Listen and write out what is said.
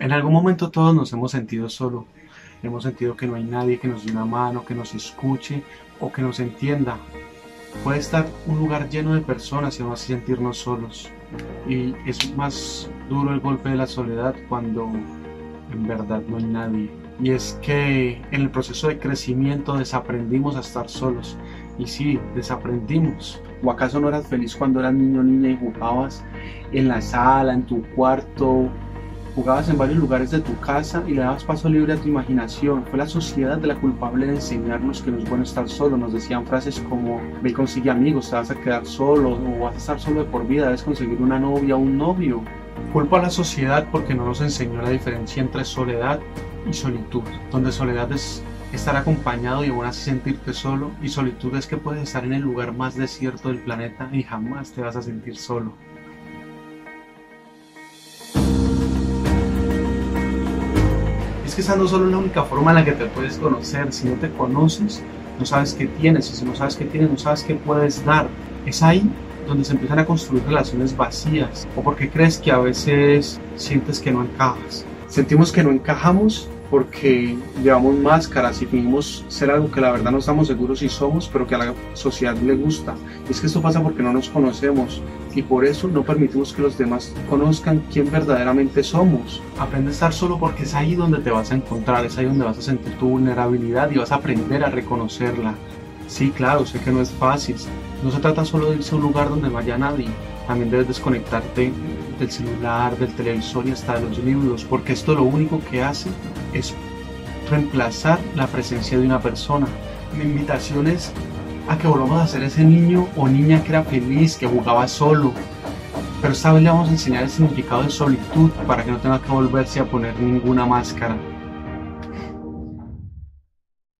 En algún momento todos nos hemos sentido solo. Hemos sentido que no hay nadie que nos dé una mano, que nos escuche o que nos entienda. Puede estar un lugar lleno de personas y aún así sentirnos solos. Y es más duro el golpe de la soledad cuando en verdad no hay nadie. Y es que en el proceso de crecimiento desaprendimos a estar solos. Y sí, desaprendimos. ¿O acaso no eras feliz cuando eras niño o niña y jugabas en la sala, en tu cuarto, Jugabas en varios lugares de tu casa y le dabas paso libre a tu imaginación. Fue la sociedad de la culpable de enseñarnos que no es bueno estar solo. Nos decían frases como, ve y consigue amigos, te vas a quedar solo o vas a estar solo de por vida, debes conseguir una novia o un novio. Culpo a la sociedad porque no nos enseñó la diferencia entre soledad y solitud, donde soledad es estar acompañado y aún así sentirte solo y solitud es que puedes estar en el lugar más desierto del planeta y jamás te vas a sentir solo. Es que esa no solo es la única forma en la que te puedes conocer. Si no te conoces, no sabes qué tienes. Y si no sabes qué tienes, no sabes qué puedes dar. Es ahí donde se empiezan a construir relaciones vacías. O porque crees que a veces sientes que no encajas. Sentimos que no encajamos porque llevamos máscaras y fingimos ser algo que la verdad no estamos seguros si somos, pero que a la sociedad le gusta. Y es que esto pasa porque no nos conocemos y por eso no permitimos que los demás conozcan quién verdaderamente somos. Aprende a estar solo porque es ahí donde te vas a encontrar, es ahí donde vas a sentir tu vulnerabilidad y vas a aprender a reconocerla. Sí, claro, sé que no es fácil. No se trata solo de irse a un lugar donde vaya nadie. También debes desconectarte del celular, del televisor y hasta de los libros, porque esto lo único que hace es reemplazar la presencia de una persona. Mi invitación es a que volvamos a ser ese niño o niña que era feliz, que jugaba solo. Pero esta vez le vamos a enseñar el significado de solitud para que no tenga que volverse a poner ninguna máscara.